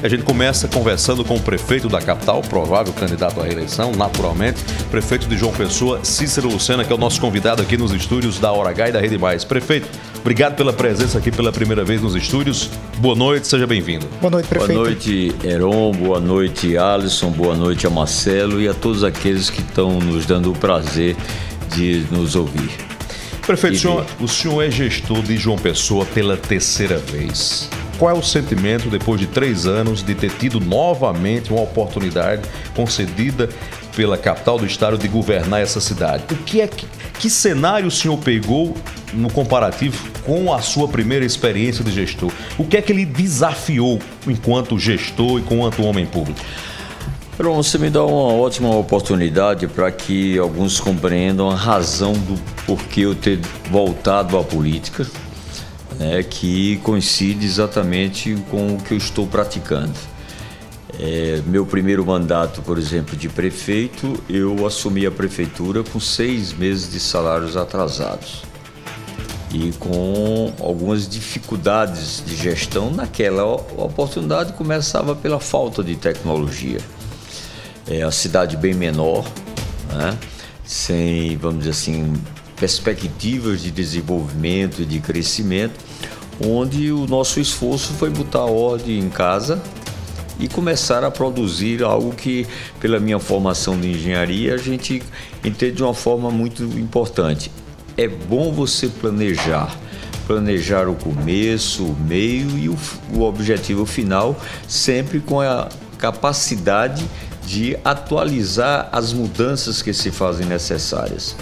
A gente começa conversando com o prefeito da capital, provável candidato à reeleição, naturalmente, prefeito de João Pessoa, Cícero Lucena, que é o nosso convidado aqui nos estúdios da Hora H e da Rede Mais. Prefeito, obrigado pela presença aqui pela primeira vez nos estúdios. Boa noite, seja bem-vindo. Boa noite, prefeito. Boa noite, Heron. Boa noite, Alisson. Boa noite a Marcelo e a todos aqueles que estão nos dando o prazer de nos ouvir. Prefeito, o senhor, o senhor é gestor de João Pessoa pela terceira vez. Qual é o sentimento, depois de três anos, de ter tido novamente uma oportunidade concedida pela capital do estado de governar essa cidade? O que é que, que cenário o senhor pegou no comparativo com a sua primeira experiência de gestor? O que é que ele desafiou enquanto gestor e enquanto homem público? Pronto, você me dá uma ótima oportunidade para que alguns compreendam a razão do porquê eu ter voltado à política né, que coincide exatamente com o que eu estou praticando. É, meu primeiro mandato, por exemplo, de prefeito, eu assumi a prefeitura com seis meses de salários atrasados e com algumas dificuldades de gestão. Naquela oportunidade começava pela falta de tecnologia. É a cidade bem menor, né? sem, vamos dizer assim, perspectivas de desenvolvimento e de crescimento, onde o nosso esforço foi botar ordem em casa e começar a produzir algo que, pela minha formação de engenharia, a gente entende de uma forma muito importante. É bom você planejar, planejar o começo, o meio e o, o objetivo final, sempre com a capacidade de atualizar as mudanças que se fazem necessárias.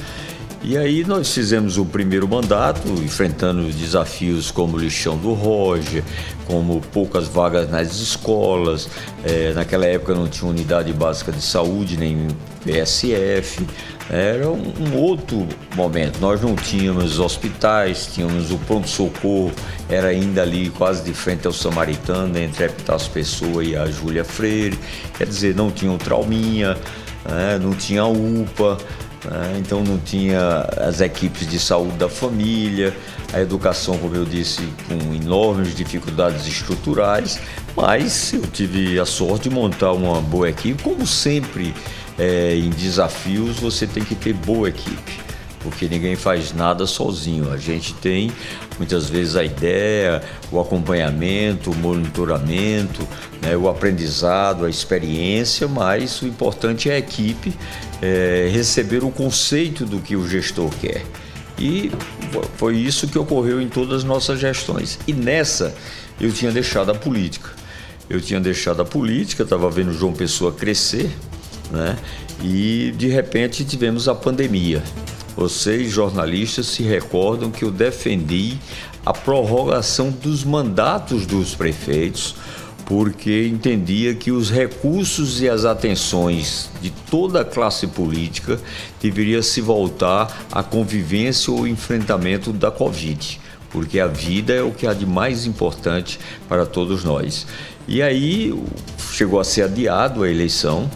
E aí nós fizemos o primeiro mandato, enfrentando desafios como o lixão do Roger, como poucas vagas nas escolas, é, naquela época não tinha unidade básica de saúde, nem PSF, era um, um, outro momento. Nós não tínhamos hospitais, tínhamos o pronto-socorro, era ainda ali quase de frente ao Samaritano, entre a Epitácio Pessoa e a Júlia Freire, quer dizer, não tinha o Trauminha, né, não tinha UPA, né? Então não tinha as equipes de saúde da família, a educação, como eu disse, com enormes dificuldades estruturais, mas eu tive a sorte de montar uma boa equipe. Como sempre, é, em desafios, você tem que ter boa equipe porque ninguém faz nada sozinho. A gente tem muitas vezes a ideia, o acompanhamento, o monitoramento, né, o aprendizado, a experiência, mas o importante é a equipe é, receber o conceito do que o gestor quer. E foi isso que ocorreu em todas as nossas gestões. E nessa eu tinha deixado a política. Eu tinha deixado a política, estava vendo João Pessoa crescer, né? E de repente tivemos a pandemia. Vocês, jornalistas, se recordam que eu defendi a prorrogação dos mandatos dos prefeitos porque entendia que os recursos e as atenções de toda a classe política deveria se voltar à convivência ou enfrentamento da Covid, porque a vida é o que há de mais importante para todos nós. E aí chegou a ser adiado a eleição,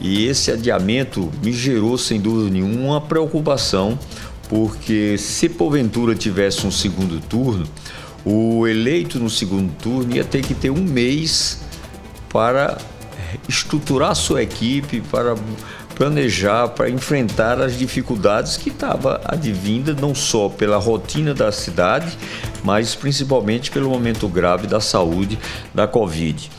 e esse adiamento me gerou, sem dúvida nenhuma, uma preocupação, porque se porventura tivesse um segundo turno, o eleito no segundo turno ia ter que ter um mês para estruturar sua equipe, para planejar, para enfrentar as dificuldades que estava advinda não só pela rotina da cidade, mas principalmente pelo momento grave da saúde da Covid.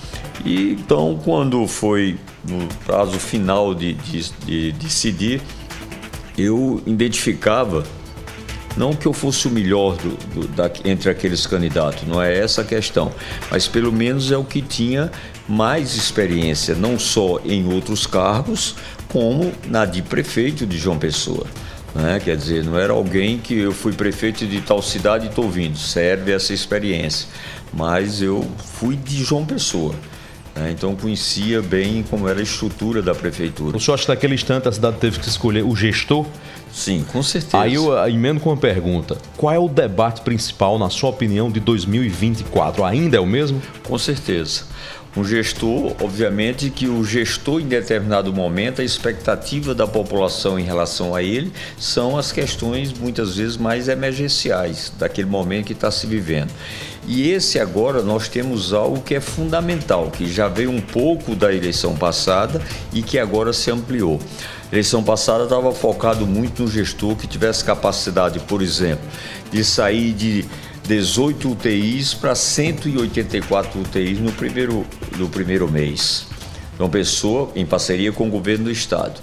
E então, quando foi no prazo final de, de, de decidir, eu identificava não que eu fosse o melhor do, do, da, entre aqueles candidatos, não é essa a questão, mas pelo menos é o que tinha mais experiência, não só em outros cargos, como na de prefeito de João Pessoa. Né? Quer dizer, não era alguém que eu fui prefeito de tal cidade e estou vindo, serve essa experiência. Mas eu fui de João Pessoa. Né? Então conhecia bem como era a estrutura da prefeitura. O senhor acha que naquele instante a cidade teve que escolher o gestor Sim, com certeza. Aí eu emendo com uma pergunta: qual é o debate principal, na sua opinião, de 2024? Ainda é o mesmo? Com certeza. Um gestor, obviamente, que o gestor em determinado momento, a expectativa da população em relação a ele são as questões muitas vezes mais emergenciais daquele momento que está se vivendo. E esse agora nós temos algo que é fundamental, que já veio um pouco da eleição passada e que agora se ampliou. A eleição passada estava focado muito no gestor que tivesse capacidade, por exemplo, de sair de 18 UTIs para 184 UTIs no primeiro, no primeiro mês. João Pessoa, em parceria com o governo do estado.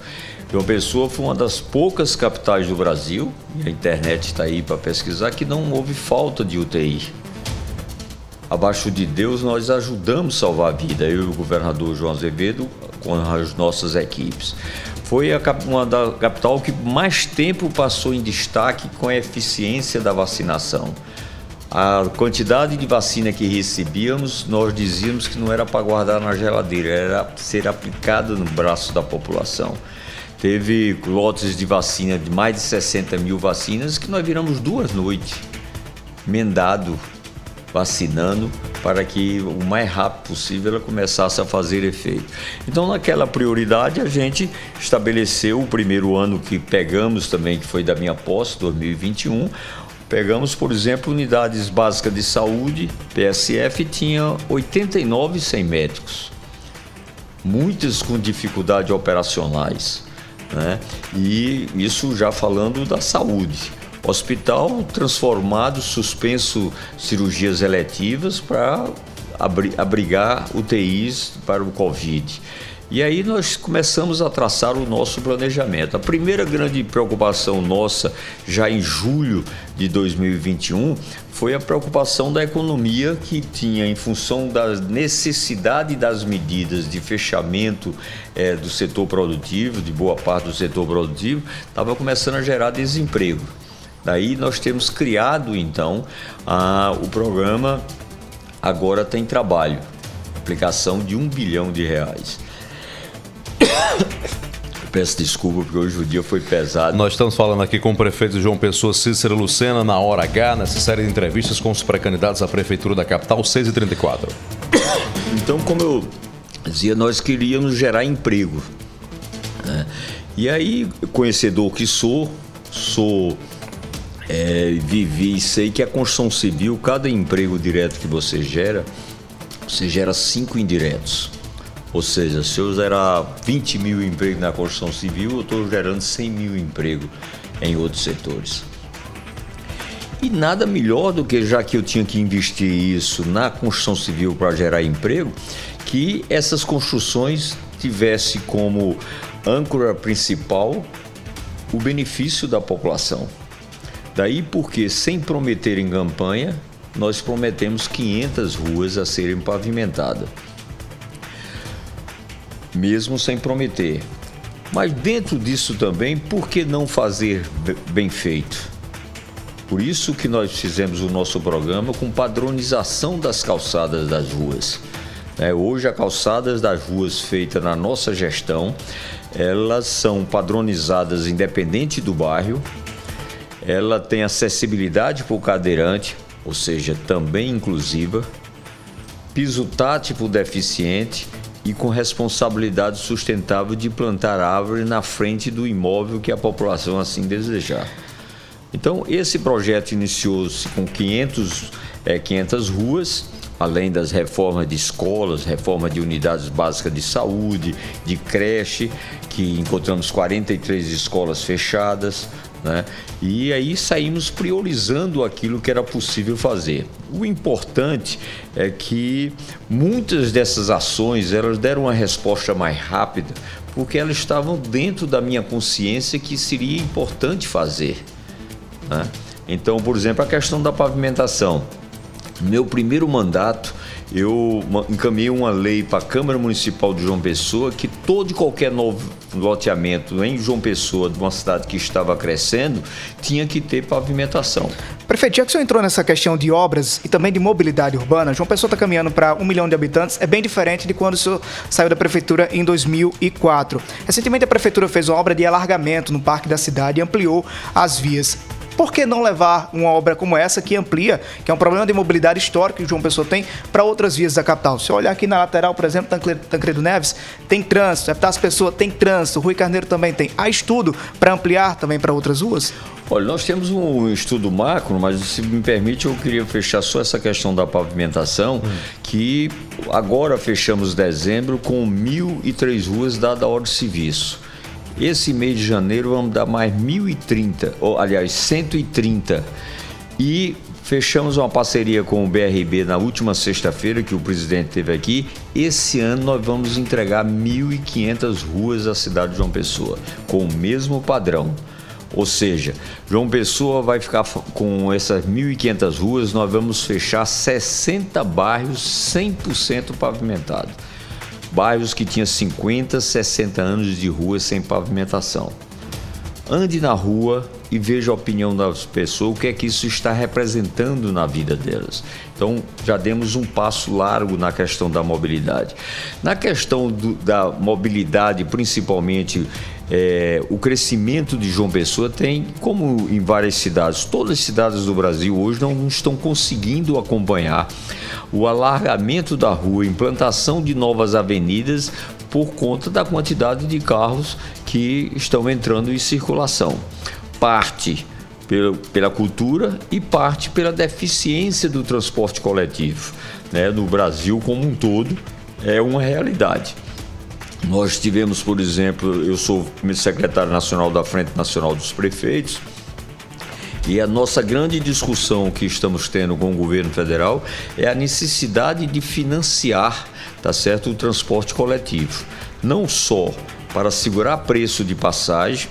João Pessoa foi uma das poucas capitais do Brasil, e a internet está aí para pesquisar, que não houve falta de UTI. Abaixo de Deus, nós ajudamos a salvar a vida, eu e o governador João Azevedo, com as nossas equipes. Foi a, uma da capital que mais tempo passou em destaque com a eficiência da vacinação. A quantidade de vacina que recebíamos, nós dizíamos que não era para guardar na geladeira, era ser aplicada no braço da população. Teve lotes de vacina de mais de 60 mil vacinas que nós viramos duas noites, mendado, vacinando, para que o mais rápido possível ela começasse a fazer efeito. Então, naquela prioridade, a gente estabeleceu o primeiro ano que pegamos também, que foi da minha posse, 2021, Pegamos, por exemplo, unidades básicas de saúde, PSF, tinha 89 sem médicos, muitas com dificuldades operacionais, né? E isso já falando da saúde. Hospital transformado, suspenso cirurgias eletivas para abrigar UTIs para o Covid. E aí nós começamos a traçar o nosso planejamento. A primeira grande preocupação nossa, já em julho de 2021, foi a preocupação da economia que tinha, em função da necessidade das medidas de fechamento é, do setor produtivo, de boa parte do setor produtivo, estava começando a gerar desemprego. Daí nós temos criado então a, o programa Agora Tem Trabalho, aplicação de um bilhão de reais. Peço desculpa porque hoje o dia foi pesado. Nós estamos falando aqui com o prefeito João Pessoa Cícero Lucena na Hora H, nessa série de entrevistas com os pré-candidatos à Prefeitura da capital, 6 e 34 Então, como eu dizia, nós queríamos gerar emprego. Né? E aí, conhecedor que sou, sou. É, vivi e sei que a construção civil, cada emprego direto que você gera, você gera cinco indiretos. Ou seja, se eu gerar 20 mil empregos na construção civil, eu estou gerando 100 mil empregos em outros setores. E nada melhor do que, já que eu tinha que investir isso na construção civil para gerar emprego, que essas construções tivesse como âncora principal o benefício da população. Daí porque, sem prometer em campanha, nós prometemos 500 ruas a serem pavimentadas mesmo sem prometer. Mas dentro disso também, por que não fazer bem feito? Por isso que nós fizemos o nosso programa com padronização das calçadas das ruas. É, hoje, as calçadas das ruas feitas na nossa gestão, elas são padronizadas independente do bairro, ela tem acessibilidade para o cadeirante, ou seja, também inclusiva, piso tátil para o deficiente e com responsabilidade sustentável de plantar árvore na frente do imóvel que a população assim desejar. Então, esse projeto iniciou-se com 500, é, 500 ruas, além das reformas de escolas, reforma de unidades básicas de saúde, de creche, que encontramos 43 escolas fechadas, né? E aí saímos priorizando aquilo que era possível fazer. O importante é que muitas dessas ações elas deram uma resposta mais rápida, porque elas estavam dentro da minha consciência que seria importante fazer. Né? Então, por exemplo, a questão da pavimentação. Meu primeiro mandato, eu encaminhei uma lei para a Câmara Municipal de João Pessoa que todo e qualquer novo loteamento em João Pessoa, de uma cidade que estava crescendo, tinha que ter pavimentação. Prefeito, já que o senhor entrou nessa questão de obras e também de mobilidade urbana, João Pessoa está caminhando para um milhão de habitantes, é bem diferente de quando o senhor saiu da prefeitura em 2004. Recentemente a prefeitura fez uma obra de alargamento no parque da cidade e ampliou as vias. Por que não levar uma obra como essa que amplia, que é um problema de mobilidade histórico que o João Pessoa tem, para outras vias da capital? Se eu olhar aqui na lateral, por exemplo, Tancredo Neves, tem trânsito, Epitácio Pessoa tem trânsito, Rui Carneiro também tem. Há estudo para ampliar também para outras ruas? Olha, nós temos um estudo macro, mas se me permite, eu queria fechar só essa questão da pavimentação, hum. que agora fechamos dezembro com 1.003 ruas dada a hora de serviço. Esse mês de janeiro vamos dar mais 1.030, ou aliás, 130. E fechamos uma parceria com o BRB na última sexta-feira, que o presidente teve aqui. Esse ano nós vamos entregar 1.500 ruas à cidade de João Pessoa, com o mesmo padrão. Ou seja, João Pessoa vai ficar com essas 1.500 ruas, nós vamos fechar 60 bairros 100% pavimentados bairros que tinham 50, 60 anos de rua sem pavimentação. Ande na rua e veja a opinião das pessoas, o que é que isso está representando na vida delas. Então, já demos um passo largo na questão da mobilidade. Na questão do, da mobilidade, principalmente é, o crescimento de João Pessoa tem, como em várias cidades, todas as cidades do Brasil hoje não estão conseguindo acompanhar o alargamento da rua, implantação de novas avenidas por conta da quantidade de carros que estão entrando em circulação. Parte pela, cultura e parte pela deficiência do transporte coletivo. Né? No Brasil como um todo, é uma realidade. Nós tivemos, por exemplo, eu sou secretário nacional da Frente Nacional dos Prefeitos, e a nossa grande discussão que estamos tendo com o governo federal é a necessidade de financiar, tá certo, o transporte coletivo, não só para segurar preço de passagem,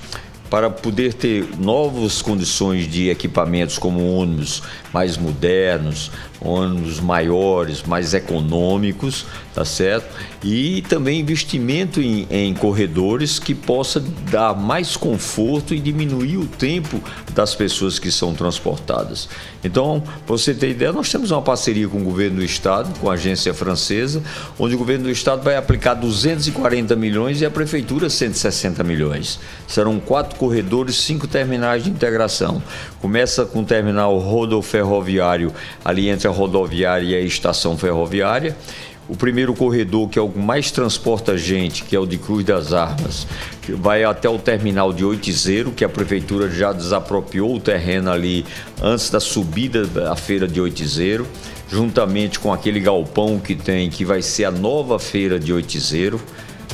para poder ter novas condições de equipamentos como ônibus mais modernos, ônibus maiores, mais econômicos, tá certo? E também investimento em, em, corredores que possa dar mais conforto e diminuir o tempo das pessoas que são transportadas. Então, para você ter ideia, nós temos uma parceria com o governo do estado, com a agência francesa, onde o governo do estado vai aplicar 240 milhões e a prefeitura 160 milhões. Serão quatro corredores, cinco terminais de integração. Começa com o terminal rodoferroviário ali entre a rodoviária e a estação ferroviária. O primeiro corredor, que é o que mais transporta gente, que é o de Cruz das Armas, que vai até o terminal de Oitizeiro, que a prefeitura já desapropriou o terreno ali antes da subida da feira de Oitizeiro, juntamente com aquele galpão que tem, que vai ser a nova feira de Oitizeiro.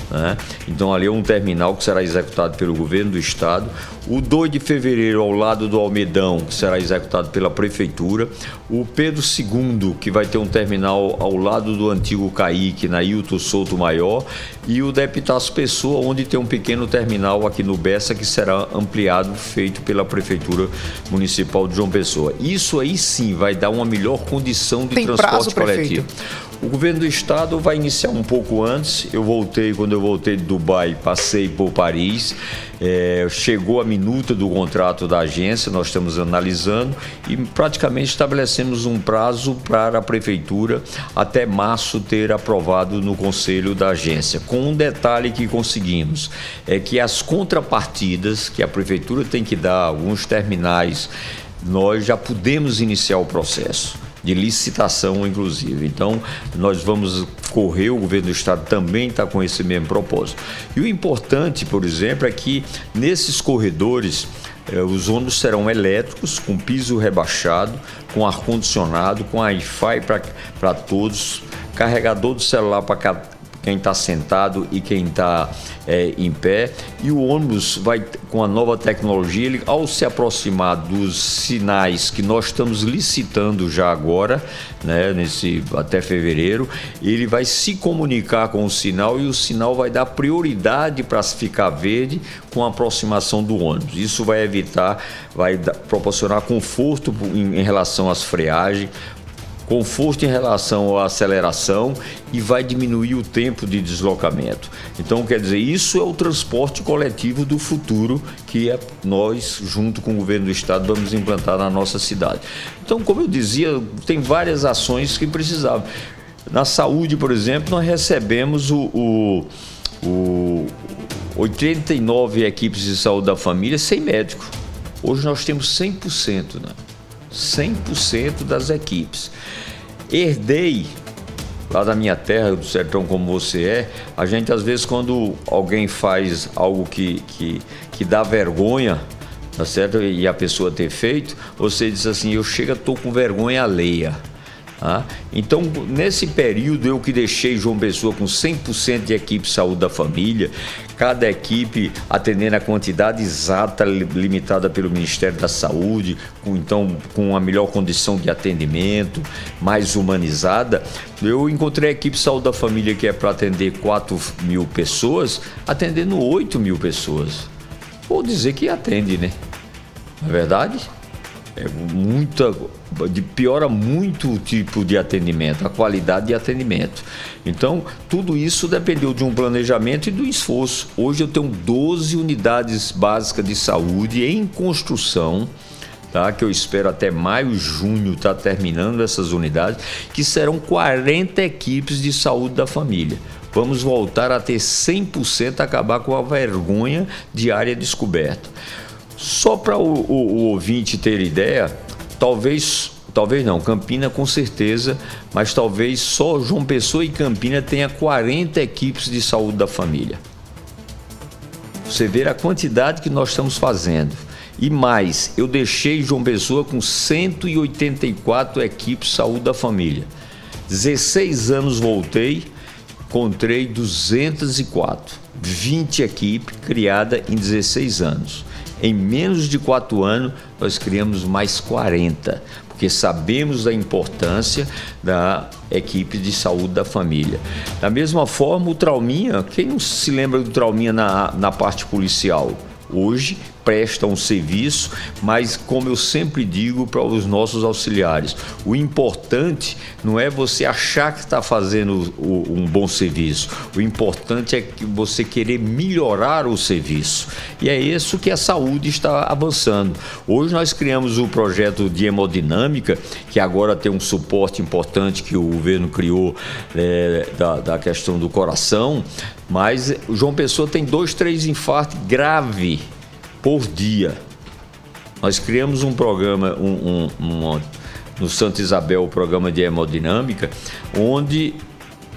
Né? Então ali é um terminal que será executado pelo governo do estado. O 2 de fevereiro, ao lado do Almedão, que será executado pela prefeitura. O Pedro II, que vai ter um terminal ao lado do antigo Caíque, na Hilton Souto Maior. E o Deputados Pessoa, onde tem um pequeno terminal aqui no Bessa, que será ampliado, feito pela Prefeitura Municipal de João Pessoa. Isso aí sim vai dar uma melhor condição de tem transporte prazo, coletivo. Prefeito? O governo do estado vai iniciar um pouco antes. Eu voltei, quando eu voltei de Dubai, passei por Paris. É, chegou a minuta do contrato da agência, nós estamos analisando e praticamente estabelecemos um prazo para a prefeitura até março ter aprovado no conselho da agência. Com um detalhe que conseguimos, é que as contrapartidas que a prefeitura tem que dar, alguns terminais, nós já podemos iniciar o processo de licitação, inclusive. Então, nós vamos correr, o governo do estado também está com esse mesmo propósito. E o importante, por exemplo, é que nesses corredores eh, os ônibus serão elétricos, com piso rebaixado, com ar-condicionado, com Wi-Fi para todos, carregador do celular para quem está sentado e quem está é, em pé. E o ônibus vai, com a nova tecnologia, ele, ao se aproximar dos sinais que nós estamos licitando já agora, né, nesse, até fevereiro, ele vai se comunicar com o sinal e o sinal vai dar prioridade para ficar verde com a aproximação do ônibus. Isso vai evitar, vai proporcionar conforto em, em relação às freagens, conforto em relação à aceleração e vai diminuir o tempo de deslocamento. Então, quer dizer, isso é o transporte coletivo do futuro que é nós, junto com o governo do estado, vamos implantar na nossa cidade. Então, como eu dizia, tem várias ações que precisavam. Na saúde, por exemplo, nós recebemos o, o, o 89 equipes de saúde da família sem médico. Hoje nós temos 100%, né? 100% das equipes. Herdei, lá da minha terra, do sertão como você é, a gente às vezes quando alguém faz algo que, que, que dá vergonha, tá certo? E a pessoa ter feito, você diz assim, eu chego, estou com vergonha alheia. Ah, então, nesse período, eu que deixei João Pessoa com 100% de equipe de saúde da família, cada equipe atendendo a quantidade exata limitada pelo Ministério da Saúde, com, então com a melhor condição de atendimento, mais humanizada. Eu encontrei a equipe de saúde da família que é para atender 4 mil pessoas, atendendo 8 mil pessoas. Vou dizer que atende, né? Não é verdade? É muita de, piora muito o tipo de atendimento, a qualidade de atendimento. Então, tudo isso dependeu de um planejamento e do esforço. Hoje eu tenho 12 unidades básicas de saúde em construção. Tá, que eu espero até maio, junho tá terminando essas unidades, que serão 40 equipes de saúde da família. Vamos voltar a ter 100% acabar com a vergonha de área descoberta. Só para o, o, o ouvinte ter ideia, talvez talvez não, Campina com certeza, mas talvez só João Pessoa e Campina tenha 40 equipes de saúde da família. Você vê a quantidade que nós estamos fazendo. E mais, eu deixei João Pessoa com 184 equipes de saúde da família. 16 anos voltei, encontrei 204, 20 equipes criada em 16 anos. Em menos de quatro anos, nós criamos mais 40, porque sabemos da importância da equipe de saúde da família. Da mesma forma, o Trauminha, quem não se lembra do Trauminha na, na parte policial? Hoje presta um serviço, mas como eu sempre digo para os nossos auxiliares, o importante não é você achar que está fazendo um bom serviço, o importante é que você querer melhorar o serviço. E é isso que a saúde está avançando. Hoje nós criamos o projeto de hemodinâmica, que agora tem um suporte importante que o governo criou é, da, da questão do coração, mas João Pessoa tem dois, três infartos graves por dia. Nós criamos um programa, um, um, um, no Santa Isabel, o programa de hemodinâmica, onde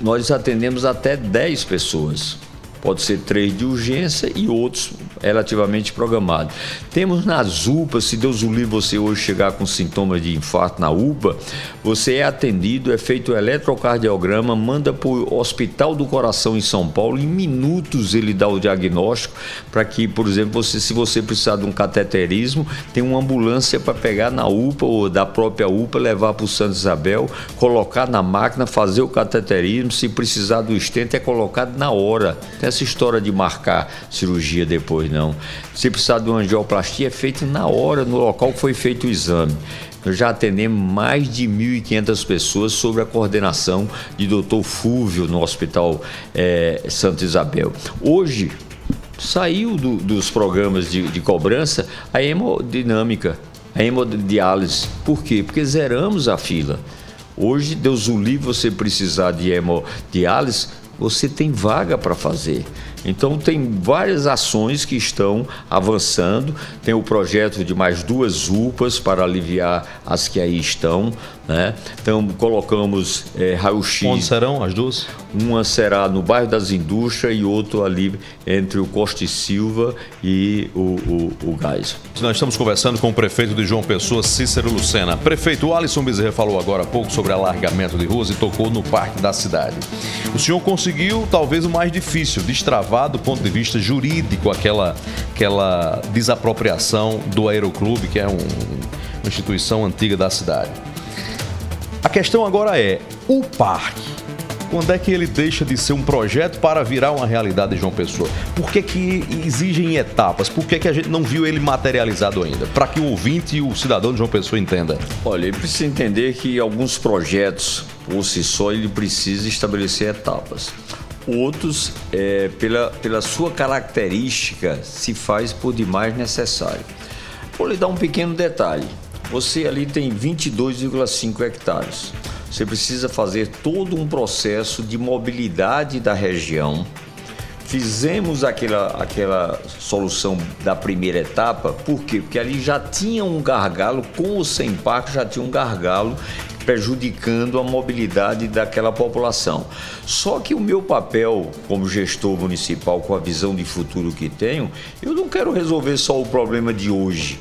nós atendemos até 10 pessoas. Pode ser três de urgência e outros relativamente programados. Temos nas UPAs, se Deus o livre você hoje chegar com sintomas de infarto na UPA, você é atendido, é feito o eletrocardiograma, manda para o Hospital do Coração em São Paulo, em minutos ele dá o diagnóstico para que, por exemplo, você, se você precisar de um cateterismo, tem uma ambulância para pegar na UPA ou da própria UPA, levar para o Santa Isabel, colocar na máquina, fazer o cateterismo, se precisar do estente é colocado na hora. Tem essa história de marcar cirurgia depois, não. Se precisar de uma angioplastia, é feito na hora, no local que foi feito o exame. Nós já atendemos mais de 1.500 pessoas sob a coordenação de Dr. Fúvio no Hospital é, Santa Isabel. Hoje, saiu do, dos programas de, de cobrança a hemodinâmica, a hemodiálise. Por quê? Porque zeramos a fila. Hoje, Deus o livre, você precisar de hemodiálise, você tem vaga para fazer. Então tem várias ações que estão avançando. Tem o projeto de mais duas UPAs para aliviar as que aí estão. Né? Então colocamos é, raio-x. Onde serão as duas? Uma será no bairro das Indústrias e outro ali entre o Costa e Silva e o, o, o Gás. Nós estamos conversando com o prefeito de João Pessoa, Cícero Lucena. Prefeito Alisson Bezerra falou agora há pouco sobre alargamento de ruas e tocou no parque da cidade. O senhor conseguiu talvez o mais difícil, destravar do ponto de vista jurídico aquela, aquela desapropriação do Aeroclube, que é um, uma instituição antiga da cidade. A questão agora é: o parque quando é que ele deixa de ser um projeto para virar uma realidade de João Pessoa? Por que, que exigem etapas? Por que, que a gente não viu ele materializado ainda? Para que o ouvinte e o cidadão de João Pessoa entenda. Olha, ele precisa entender que alguns projetos, por si só, ele precisa estabelecer etapas. Outros, é, pela, pela sua característica, se faz por demais necessário. Vou lhe dar um pequeno detalhe. Você ali tem 22,5 hectares. Você precisa fazer todo um processo de mobilidade da região. Fizemos aquela, aquela solução da primeira etapa, por quê? Porque ali já tinha um gargalo, com o sem parque já tinha um gargalo prejudicando a mobilidade daquela população. Só que o meu papel como gestor municipal, com a visão de futuro que tenho, eu não quero resolver só o problema de hoje.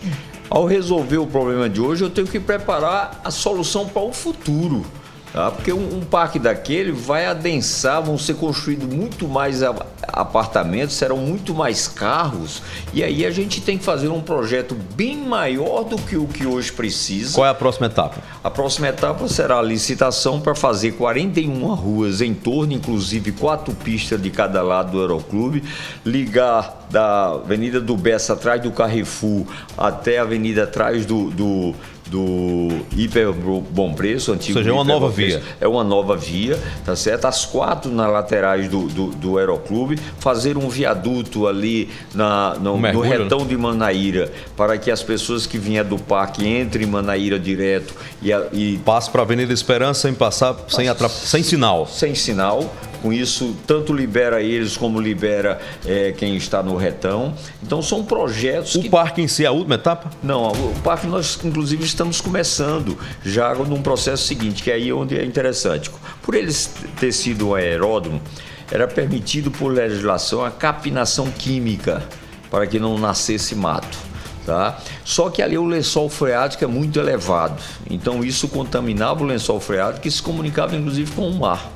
Ao resolver o problema de hoje, eu tenho que preparar a solução para o futuro. Tá? Porque um, um, parque daquele vai adensar, vão ser construídos muito mais apartamentos, serão muito mais carros, e aí a gente tem que fazer um projeto bem maior do que o que hoje precisa. Qual é a próxima etapa? A próxima etapa será a licitação para fazer 41 ruas em torno, inclusive quatro pistas de cada lado do Aeroclube, ligar da Avenida do Bessa atrás do Carrefour até a Avenida atrás do, do do Hiper Bom Preço, antigo. Ou seja, é uma nova via. É uma nova via, tá certo? As quatro nas laterais do, do, do Aeroclube, fazer um viaduto ali na, no, um no retão de Manaíra, para que as pessoas que vinham do parque entrem em Manaíra direto e. e... Passe para a Avenida Esperança sem passar, sem, atrap... sem sinal. Sem sinal com isso, tanto libera eles como libera é, quem está no retão. Então, são projetos. O que... parque em si é a última etapa? Não, o parque nós, inclusive, estamos começando já num processo seguinte, que é aí onde é interessante. Por eles ter sido um aeródromo, era permitido por legislação a capinação química para que não nascesse mato. Tá? Só que ali o lençol freático é muito elevado, então isso contaminava o lençol freático que se comunicava inclusive com o mar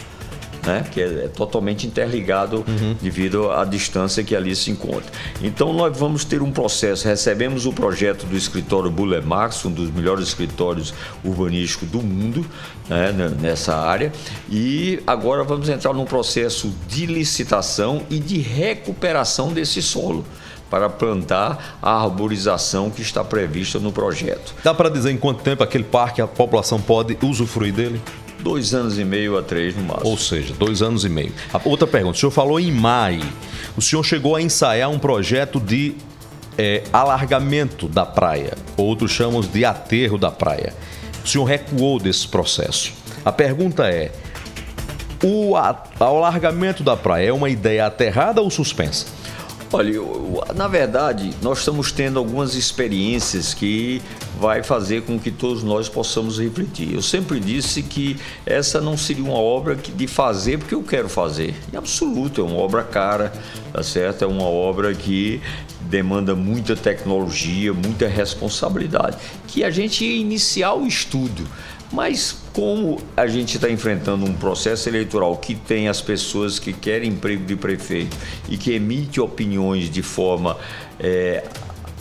né? que é, é totalmente interligado uhum. devido à distância que ali se encontra. Então nós vamos ter um processo, recebemos o projeto do escritório Buller Max, um dos melhores escritórios urbanísticos do mundo né? nessa área, e agora vamos entrar num processo de licitação e de recuperação desse solo para plantar a arborização que está prevista no projeto. Dá para dizer em quanto tempo aquele parque a população pode usufruir dele? Dois anos e meio a três no máximo. Ou seja, dois anos e meio. outra pergunta: o senhor falou em maio. O senhor chegou a ensaiar um projeto de é, alargamento da praia. Outros chamam de aterro da praia. O senhor recuou desse processo. A pergunta é: o alargamento da praia é uma ideia aterrada ou suspensa? Olha, na verdade, nós estamos tendo algumas experiências que vai fazer com que todos nós possamos refletir. Eu sempre disse que essa não seria uma obra de fazer porque eu quero fazer. Em absoluto, é uma obra cara, tá certo? É uma obra que demanda muita tecnologia, muita responsabilidade. Que a gente ia iniciar o estudo. Mas como a gente está enfrentando um processo eleitoral que tem as pessoas que querem emprego de prefeito e que emite opiniões de forma é,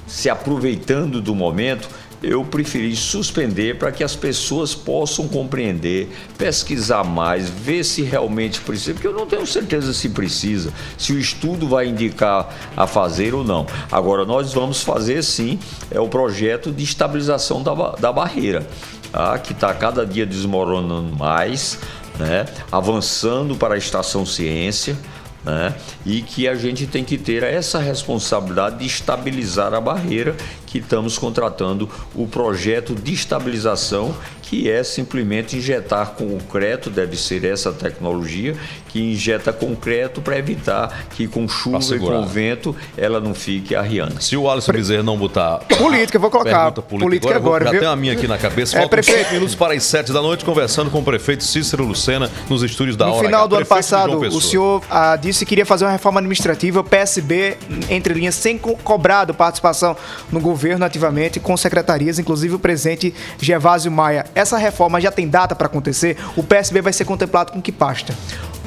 se aproveitando do momento, eu preferi suspender para que as pessoas possam compreender, pesquisar mais, ver se realmente precisa, porque eu não tenho certeza se precisa, se o estudo vai indicar a fazer ou não. Agora, nós vamos fazer sim é o projeto de estabilização da, da barreira tá? que está cada dia desmoronando mais, né? avançando para a estação ciência. Né? E que a gente tem que ter essa responsabilidade de estabilizar a barreira que estamos contratando o projeto de estabilização que é simplesmente injetar concreto, deve ser essa tecnologia, que injeta concreto para evitar que com chuva e com vento ela não fique arriando. Se o Alisson Bezerra não botar. Política, vou colocar. Política, política agora. agora já tem a minha aqui na cabeça. Faltam é, prefeito... minutos para as sete da noite, conversando com o prefeito Cícero Lucena nos estúdios da no Hora. No final do ano passado, o senhor ah, disse que queria fazer uma reforma administrativa, o PSB, entre linhas, sem co cobrado participação no governo ativamente, com secretarias, inclusive o presidente Gervásio Maia essa reforma já tem data para acontecer? O PSB vai ser contemplado com que pasta?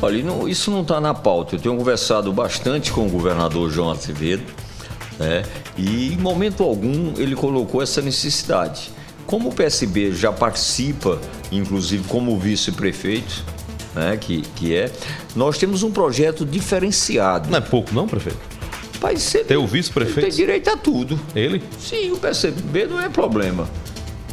Olha, não, isso não está na pauta. Eu tenho conversado bastante com o governador João Azevedo, né? e em momento algum ele colocou essa necessidade. Como o PSB já participa, inclusive como vice-prefeito, né, que, que é, nós temos um projeto diferenciado. Não é pouco, não, prefeito? Ser. Ter o vice-prefeito? Tem direito a tudo. Ele? Sim, o PSB não é problema.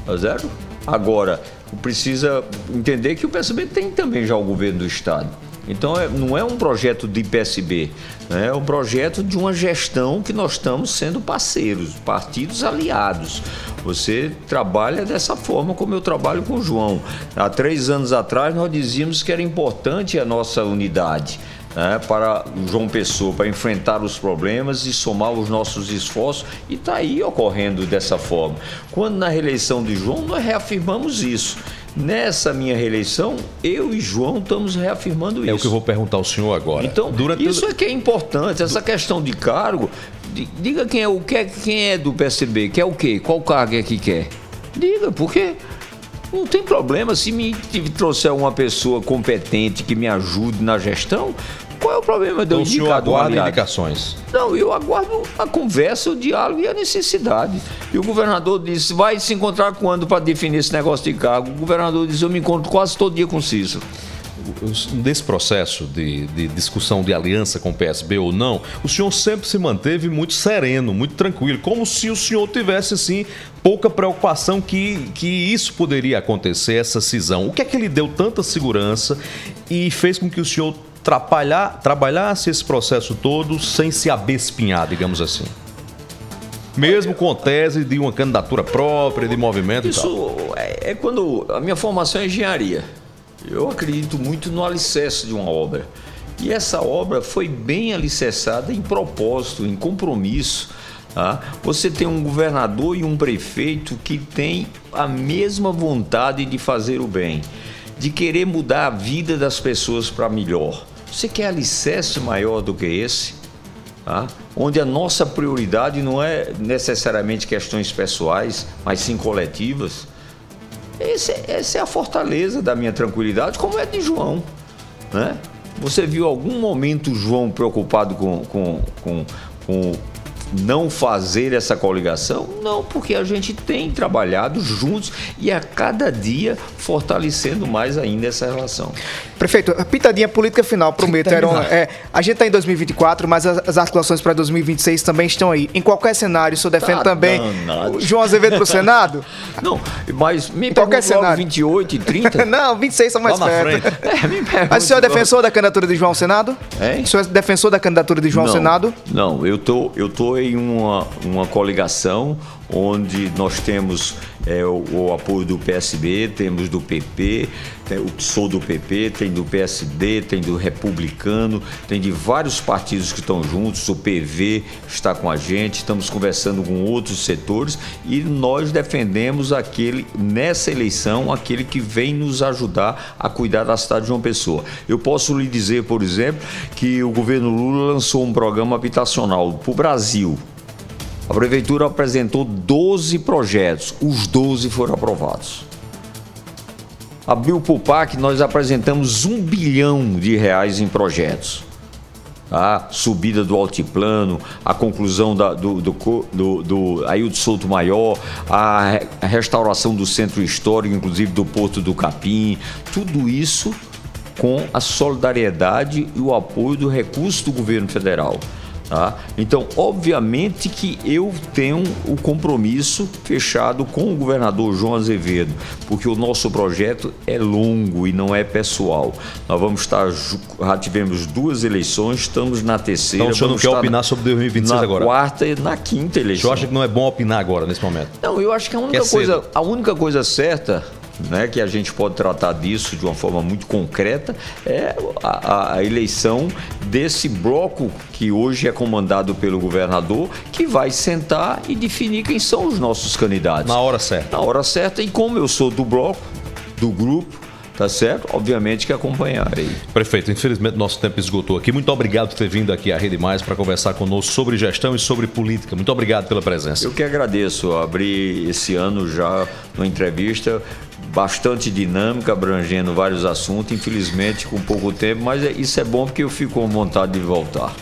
Tá certo? Agora, precisa entender que o PSB tem também já o governo do Estado. Então é, não é um projeto de PSB, né? é um projeto de uma gestão que nós estamos sendo parceiros, partidos aliados. Você trabalha dessa forma como eu trabalho com o João. Há três anos atrás nós dizíamos que era importante a nossa unidade né, para João Pessoa, para enfrentar os problemas e somar os nossos esforços, e está aí ocorrendo dessa forma. Quando na reeleição de João, nós reafirmamos isso. Nessa minha reeleição, eu e João estamos reafirmando isso. É o que eu vou perguntar ao senhor agora. Então, Durante isso é que é importante, essa questão de cargo. Diga quem é o que quem é do PSB, quer o quê? Qual cargo é que quer? Diga, porque não tem problema se me trouxer uma pessoa competente que me ajude na gestão. Qual é o problema de eu então, indicar o senhor indicações? Não, eu aguardo a conversa, o diálogo e a necessidade. E o governador disse, vai se encontrar quando para definir esse negócio de cargo? O governador disse, eu me encontro quase todo dia com o Cícero desse processo de, de, discussão de aliança com o PSB ou não, o senhor sempre se manteve muito sereno, muito tranquilo, como se o senhor tivesse assim pouca preocupação que, que isso poderia acontecer, essa cisão. O que é que lhe deu tanta segurança e fez com que o senhor trabalhar, trabalhasse esse processo todo sem se abespinhar, digamos assim? Mesmo com tese de uma candidatura própria, de movimento Isso e. É, é quando a minha formação é engenharia. Eu acredito muito no alicerce de uma obra. E essa obra foi bem alicerçada em propósito, em compromisso. Tá? Você tem um governador e um prefeito que têm a mesma vontade de fazer o bem, de querer mudar a vida das pessoas para melhor. Você quer alicerce maior do que esse? Tá? Onde a nossa prioridade não é necessariamente questões pessoais, mas sim coletivas. Esse, essa é a fortaleza da minha tranquilidade, como é de João. Né? Você viu algum momento João preocupado com, com, com, com não fazer essa coligação? Não, porque a gente tem trabalhado juntos e a cada dia fortalecendo mais ainda essa relação. Prefeito, a pitadinha política final, prometo. Era é, a gente está em 2024, mas as, as articulações para 2026 também estão aí. Em qualquer cenário, o senhor defende tá também danado. João Azevedo para o Senado? Não, mas me em qualquer cenário. 28 e 30? não, 26 são mais perto. É, mas o senhor é defensor da candidatura de João ao Senado? É? O senhor é defensor da candidatura de João não, ao Senado? Não, eu tô, eu tô em uma, uma coligação onde nós temos é, o, o, apoio do PSB, temos do PP, tem, o sou do PP, tem do PSD, tem do Republicano, tem de vários partidos que estão juntos, o PV está com a gente, estamos conversando com outros setores e nós defendemos aquele, nessa eleição, aquele que vem nos ajudar a cuidar da cidade de João Pessoa. Eu posso lhe dizer, por exemplo, que o governo Lula lançou um programa habitacional para o Brasil, a prefeitura apresentou 12 projetos, os 12 foram aprovados. Abriu o PAC, nós apresentamos um bilhão de reais em projetos. A subida do altiplano, a conclusão da, do, do, do, do Ailton Souto Maior, a restauração do centro histórico, inclusive do Porto do Capim, tudo isso com a solidariedade e o apoio do recurso do governo federal. Tá? Então, obviamente que eu tenho o compromisso fechado com o governador João Azevedo, porque o nosso projeto é longo e não é pessoal. Nós vamos estar, já tivemos duas eleições, estamos na terceira. Então, o senhor não quer opinar sobre 2026 na agora? Na quarta e na quinta eleição. O senhor acha que não é bom opinar agora, nesse momento? Não, eu acho que a única, coisa, a única coisa certa né, que a gente pode tratar disso de uma forma muito concreta, é a, a, eleição desse bloco que hoje é comandado pelo governador, que vai sentar e definir quem são os nossos candidatos. Na hora certa. Na hora certa, e como eu sou do bloco, do grupo, tá certo? Obviamente que acompanharei. Prefeito, infelizmente nosso tempo esgotou aqui. Muito obrigado por ter vindo aqui à Rede Mais para conversar conosco sobre gestão e sobre política. Muito obrigado pela presença. Eu que agradeço. Abri esse ano já uma entrevista bastante dinâmica, abrangendo vários assuntos, infelizmente com pouco tempo, mas é, isso é bom porque eu fico com vontade de voltar.